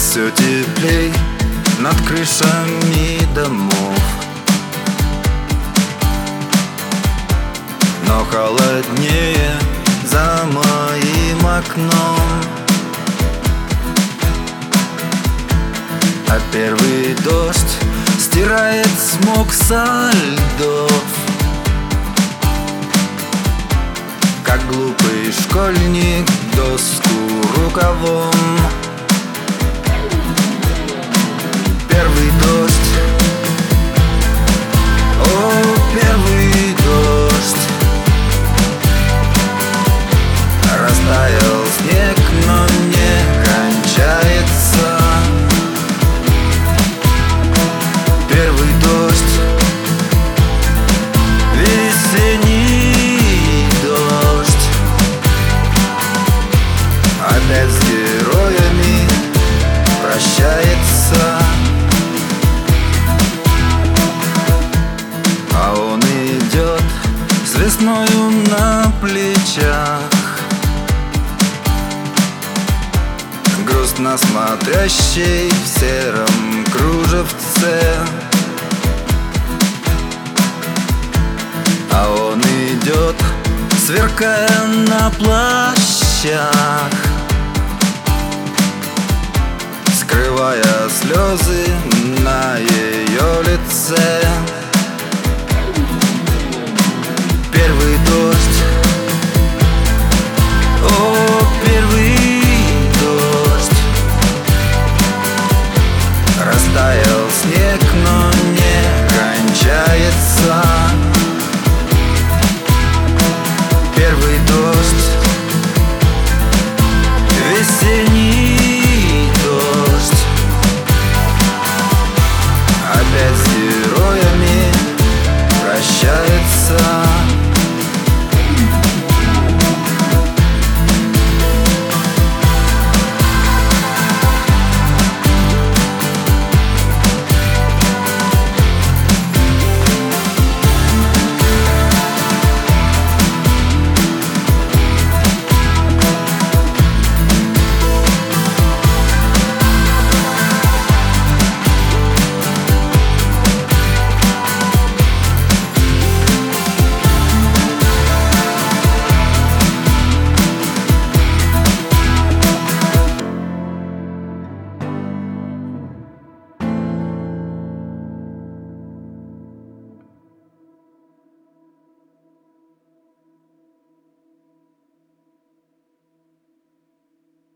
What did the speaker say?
Все теплей над крышами домов. Но холоднее за моим окном. А первый дождь стирает смог со льдов. Как глупый школьник доску рукавом Первый дождь весною на плечах. Грустно смотрящий в сером кружевце. А он идет, сверкая на плащах. Скрывая слезы на ее лице